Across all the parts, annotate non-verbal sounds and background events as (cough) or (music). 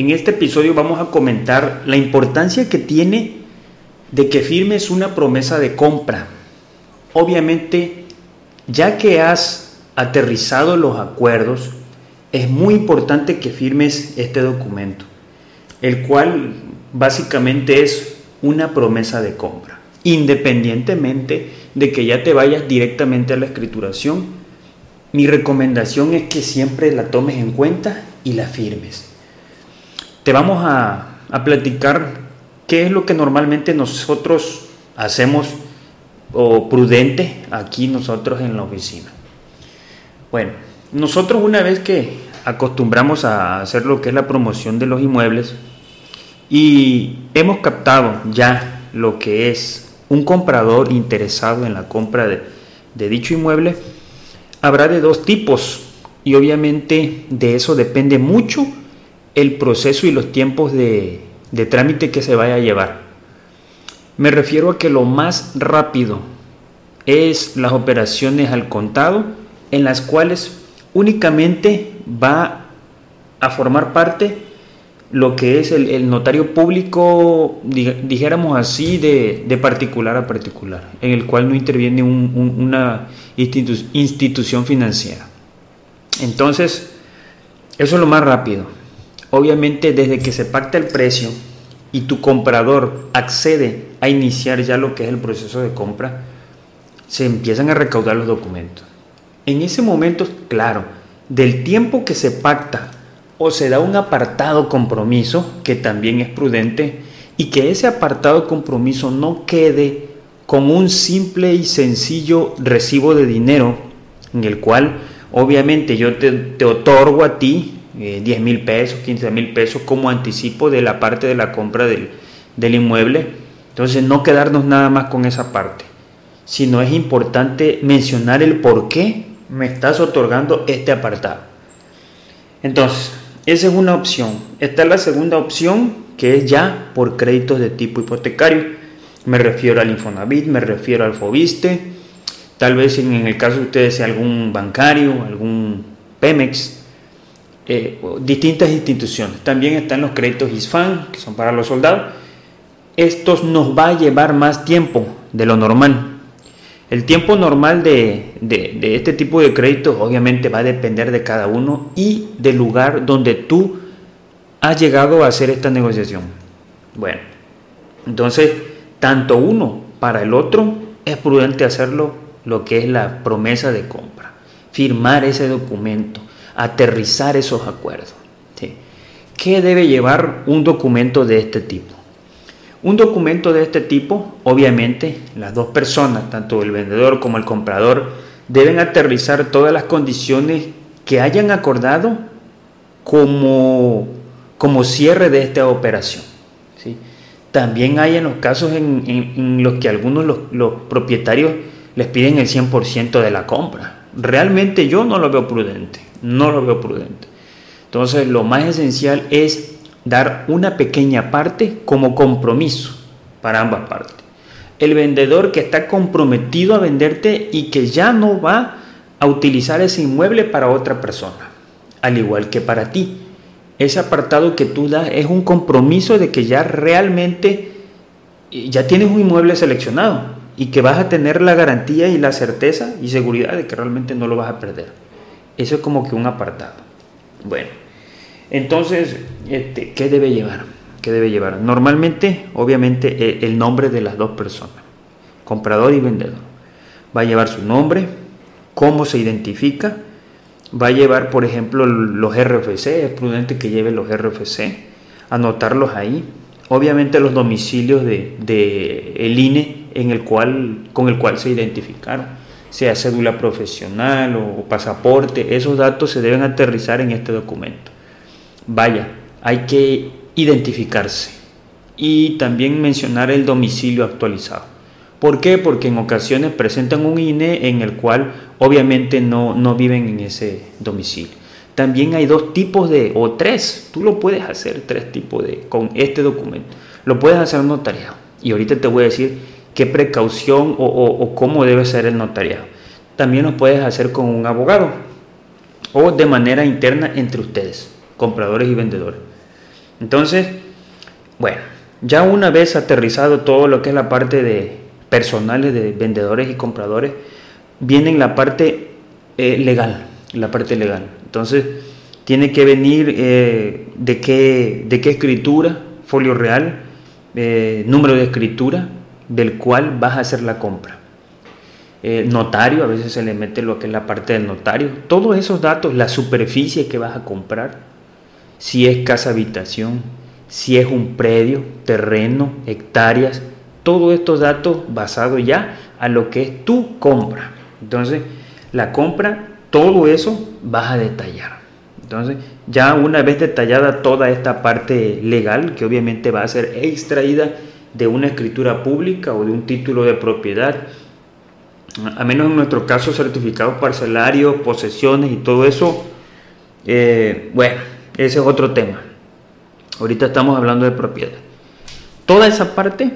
En este episodio vamos a comentar la importancia que tiene de que firmes una promesa de compra. Obviamente, ya que has aterrizado los acuerdos, es muy importante que firmes este documento, el cual básicamente es una promesa de compra, independientemente de que ya te vayas directamente a la escrituración. Mi recomendación es que siempre la tomes en cuenta y la firmes te vamos a, platicar qué es lo que normalmente nosotros hacemos o prudente aquí nosotros en la oficina. Bueno, nosotros una vez que acostumbramos a hacer lo que es la promoción de los inmuebles y hemos captado ya lo que es un comprador interesado en la compra de, de dicho inmueble, habrá de dos tipos y obviamente de eso depende mucho el proceso y los tiempos de, trámite que se vaya a llevar. Me refiero a que lo más rápido es las operaciones al contado en las cuales únicamente va a formar parte lo que es el, notario público, dijéramos así, de, particular a particular, en el cual no interviene una institución financiera. Entonces, eso es lo más rápido. Obviamente desde que se pacta el precio y tu comprador accede a iniciar ya lo que es el proceso de compra, se empiezan a recaudar los documentos. En ese momento, claro, del tiempo que se pacta o se da un apartado compromiso, que también es prudente, y que ese apartado compromiso no quede con un simple y sencillo recibo de dinero, en el cual obviamente yo te, te otorgo a ti 10 eh, mil pesos, 15 mil pesos como anticipo de la parte de la compra del, del inmueble. Entonces no quedarnos nada más con esa parte, sino es importante mencionar el por qué me estás otorgando este apartado. Entonces, esa es una opción. Esta es la segunda opción, que es ya por créditos de tipo hipotecario. Me refiero al Infonavit, me refiero al Fobiste, tal vez en el caso de ustedes sea algún bancario, algún Pemex, eh, distintas instituciones. También están los créditos ISFAN, que son para los soldados. Estos nos va a llevar más tiempo de lo normal. El tiempo normal de, de este tipo de créditos obviamente va a depender de cada uno y del lugar donde tú has llegado a hacer esta negociación. Bueno, entonces, tanto uno para el otro es prudente hacerlo lo que es la promesa de compra, firmar ese documento, aterrizar esos acuerdos. ¿Qué debe llevar un documento de este tipo? Un documento de este tipo, obviamente, las dos personas, tanto el vendedor como el comprador, deben aterrizar todas las condiciones que hayan acordado como, como cierre de esta operación. ¿sí? También hay en los casos en, los que algunos los, propietarios les piden el 100% de la compra. Realmente yo no lo veo prudente. No lo veo prudente. Entonces lo más esencial es dar una pequeña parte como compromiso para ambas partes. El vendedor que está comprometido a venderte y que ya no va a utilizar ese inmueble para otra persona, al igual que para ti. Ese apartado que tú das es un compromiso de que ya realmente eh, ya tienes un inmueble seleccionado y que vas a tener la garantía y la certeza y seguridad de que realmente no lo vas a perder. Eso es como que un apartado. Bueno, entonces, este, ¿qué debe llevar? ¿Qué debe llevar? Normalmente, obviamente, e, el nombre de las dos personas, comprador y vendedor. Va a llevar su nombre, cómo se identifica, va a llevar, por ejemplo, los RFC, es prudente que lleve los RFC, anotarlos ahí. Obviamente los domicilios de, de el INE en el cual, con el cual se identificaron sea cédula profesional o pasaporte, esos datos se deben aterrizar en este documento. Vaya, hay que identificarse y también mencionar el domicilio actualizado. ¿Por qué? Porque en ocasiones presentan un INE en el cual obviamente no, no viven en ese domicilio. También hay dos tipos de, o tres, tú lo puedes hacer, tres tipos de, con este documento. Lo puedes hacer notariado. Y ahorita te voy a decir qué precaución o, cómo debe ser el notariado. También lo puedes hacer con un abogado o de manera interna entre ustedes, compradores y vendedores. Entonces, bueno, ya una vez aterrizado todo lo que es la parte de personales de vendedores y compradores, viene la parte eh, legal, la parte legal. Entonces, tiene que venir eh, de, qué, de qué escritura, folio real, eh, número de escritura del cual vas a hacer la compra. notario, a veces se le mete lo que es la parte del notario. Todos esos datos, la superficie que vas a comprar, si es casa habitación, si es un predio, terreno, hectáreas, todos estos datos basados ya a lo que es tu compra. Entonces, la compra, todo eso vas a detallar. Entonces, ya una vez detallada toda esta parte legal, que obviamente va a ser extraída de una escritura pública o de un título de propiedad, a menos en nuestro caso certificados parcelarios, posesiones y todo eso, eh, bueno, ese es otro tema. Ahorita estamos hablando de propiedad. Toda esa parte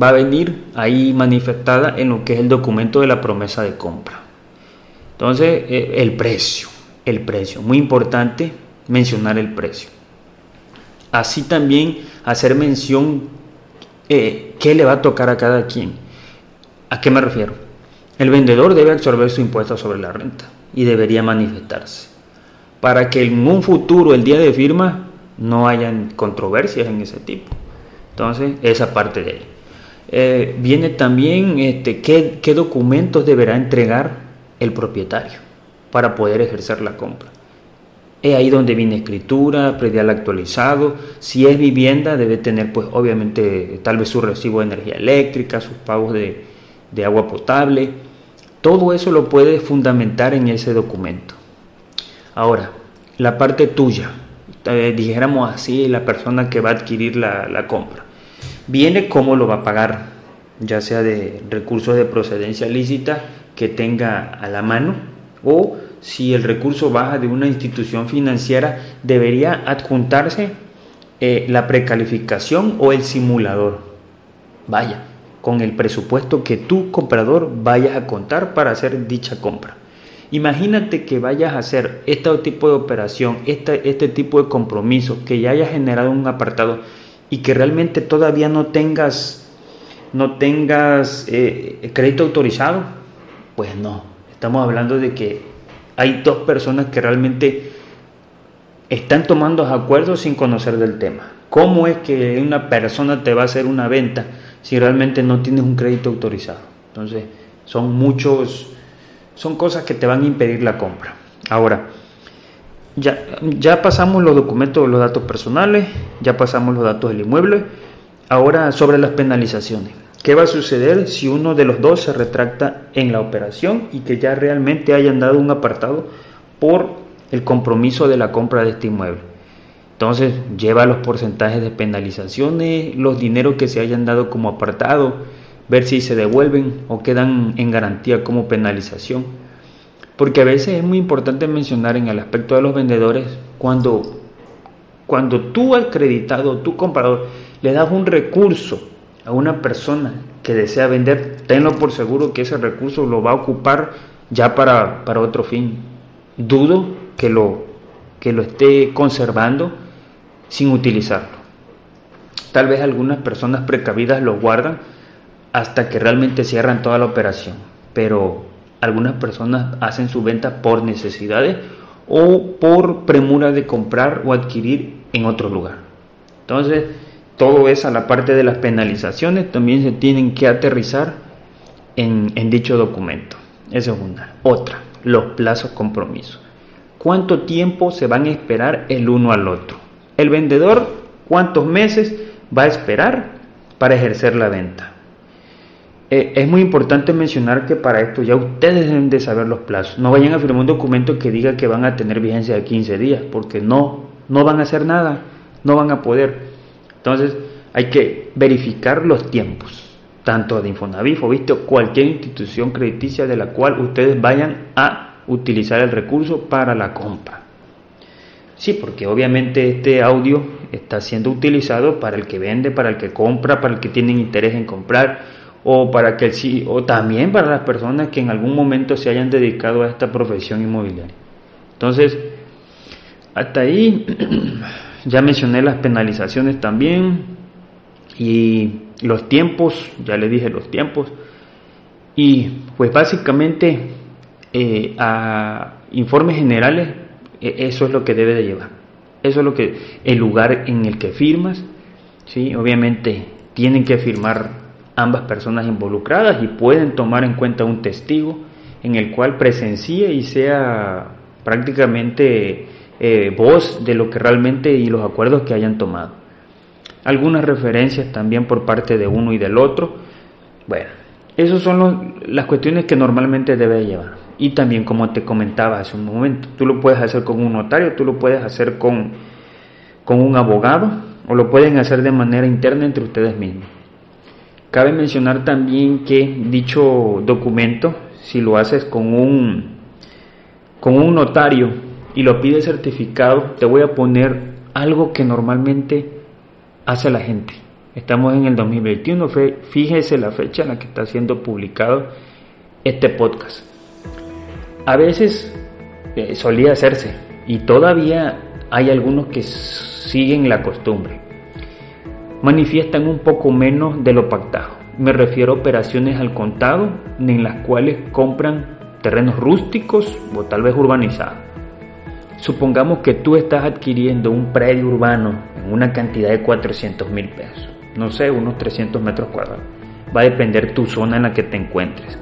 va a venir ahí manifestada en lo que es el documento de la promesa de compra. Entonces, eh, el precio, el precio, muy importante mencionar el precio. Así también hacer mención eh, qué le va a tocar a cada quien. ¿A qué me refiero? El vendedor debe absorber su impuesto sobre la renta y debería manifestarse para que en un futuro, el día de firma, no hayan controversias en ese tipo. Entonces, esa parte de ahí. Eh, viene también este, ¿qué, documentos deberá entregar el propietario para poder ejercer la compra. Es ahí donde viene escritura, predial actualizado. Si es vivienda, debe tener, pues, obviamente, tal vez su recibo de energía eléctrica, sus pagos de, agua potable. Todo eso lo puede fundamentar en ese documento. Ahora, la parte tuya, eh, dijéramos así, la persona que va a adquirir la, compra. Viene cómo lo va a pagar, ya sea de recursos de procedencia lícita que tenga a la mano o si el recurso baja de una institución financiera, debería adjuntarse eh, la precalificación o el simulador. Vaya, con el presupuesto que tu comprador vayas a contar para hacer dicha compra. Imagínate que vayas a hacer este tipo de operación, este, este tipo de compromiso, que ya hayas generado un apartado y que realmente todavía no tengas, no tengas eh, crédito autorizado. Pues no, estamos hablando de que hay dos personas que realmente están tomando acuerdos sin conocer del tema. ¿Cómo es que una persona te va a hacer una venta si realmente no tienes un crédito autorizado? Entonces, son muchos son cosas que te van a impedir la compra. Ahora, ya, ya pasamos los documentos, los datos personales, ya pasamos los datos del inmueble. Ahora sobre las penalizaciones. ¿Qué va a suceder si uno de los dos se retracta en la operación y que ya realmente hayan dado un apartado por el compromiso de la compra de este inmueble? Entonces lleva los porcentajes de penalizaciones, los dineros que se hayan dado como apartado, ver si se devuelven o quedan en garantía como penalización. Porque a veces es muy importante mencionar en el aspecto de los vendedores, cuando, cuando tú acreditado, tu comprador, le das un recurso a una persona que desea vender, tenlo por seguro que ese recurso lo va a ocupar ya para, para otro fin. Dudo que lo, que lo esté conservando sin utilizarlo. Tal vez algunas personas precavidas lo guardan hasta que realmente cierran toda la operación. Pero algunas personas hacen su venta por necesidades o por premura de comprar o adquirir en otro lugar. Entonces, todo eso a la parte de las penalizaciones también se tienen que aterrizar en, en dicho documento. Esa es una. Otra, los plazos compromisos. ¿Cuánto tiempo se van a esperar el uno al otro? El vendedor, ¿cuántos meses va a esperar para ejercer la venta? Eh, es muy importante mencionar que para esto ya ustedes deben de saber los plazos. No vayan a firmar un documento que diga que van a tener vigencia de 15 días, porque no, no van a hacer nada, no van a poder. Entonces hay que verificar los tiempos, tanto de Infonavit o cualquier institución crediticia de la cual ustedes vayan a utilizar el recurso para la compra. Sí, porque obviamente este audio está siendo utilizado para el que vende, para el que compra, para el que tiene interés en comprar o para que el, o también para las personas que en algún momento se hayan dedicado a esta profesión inmobiliaria. Entonces, hasta ahí (clears throat) ya mencioné las penalizaciones también y los tiempos, ya le dije los tiempos. Y pues básicamente eh, a informes generales, e, eso es lo que debe de llevar. Eso es lo que, el lugar en el que firmas, ¿sí? obviamente tienen que firmar ambas personas involucradas y pueden tomar en cuenta un testigo en el cual presencie y sea prácticamente eh, voz de lo que realmente y los acuerdos que hayan tomado. Algunas referencias también por parte de uno y del otro. Bueno, esas son las cuestiones que normalmente debe llevar. Y también como te comentaba hace un momento, tú lo puedes hacer con un notario, tú lo puedes hacer con, con un abogado o lo pueden hacer de manera interna entre ustedes mismos. Cabe mencionar también que dicho documento, si lo haces con un, con un notario y lo pides certificado, te voy a poner algo que normalmente hace la gente. Estamos en el 2021, fíjese la fecha en la que está siendo publicado este podcast. A veces eh, solía hacerse y todavía hay algunos que siguen la costumbre. Manifiestan un poco menos de lo pactado. Me refiero a operaciones al contado en las cuales compran terrenos rústicos o tal vez urbanizados. Supongamos que tú estás adquiriendo un predio urbano en una cantidad de 400 mil pesos, no sé, unos 300 metros cuadrados. Va a depender tu zona en la que te encuentres.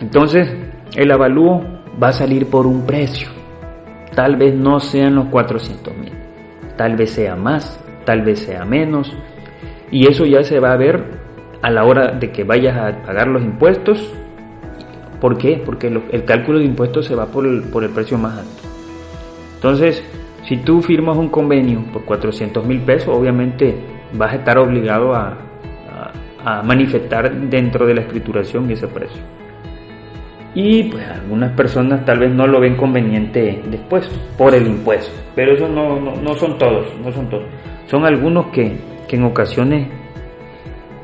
Entonces, el avalúo va a salir por un precio. Tal vez no sean los 400 mil, tal vez sea más, tal vez sea menos. Y eso ya se va a ver a la hora de que vayas a pagar los impuestos. ¿Por qué? Porque el cálculo de impuestos se va por el, por el precio más alto. Entonces, si tú firmas un convenio por 400 mil pesos, obviamente vas a estar obligado a, manifestar dentro de la escrituración ese precio. Y pues algunas personas tal vez no lo ven conveniente después por el impuesto, pero eso no, no, son todos, no son todos. Son algunos que, que en ocasiones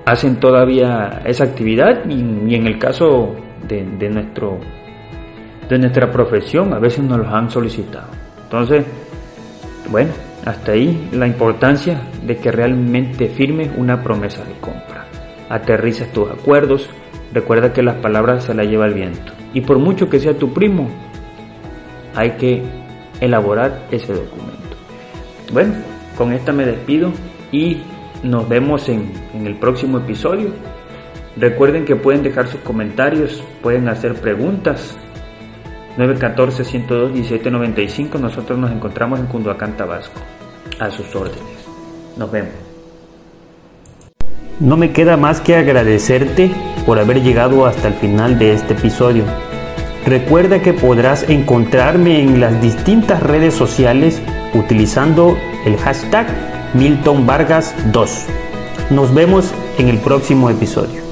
hacen todavía esa actividad y, en el caso de, de, nuestro, de nuestra profesión a veces nos los han solicitado. Entonces, bueno, hasta ahí la importancia de que realmente firmes una promesa de compra. Aterrices tus acuerdos, Recuerda que las palabras se las lleva el viento. Y por mucho que sea tu primo, hay que elaborar ese documento. Bueno, con esta me despido y nos vemos en el próximo episodio. Recuerden que pueden dejar sus comentarios, pueden hacer preguntas. 914-102-1795. Nosotros nos encontramos en Cunduacán, Tabasco. A sus órdenes. Nos vemos. No me queda más que agradecerte por haber llegado hasta el final de este episodio. Recuerda que podrás encontrarme en las distintas redes sociales utilizando el hashtag Milton Vargas 2. Nos vemos en el próximo episodio.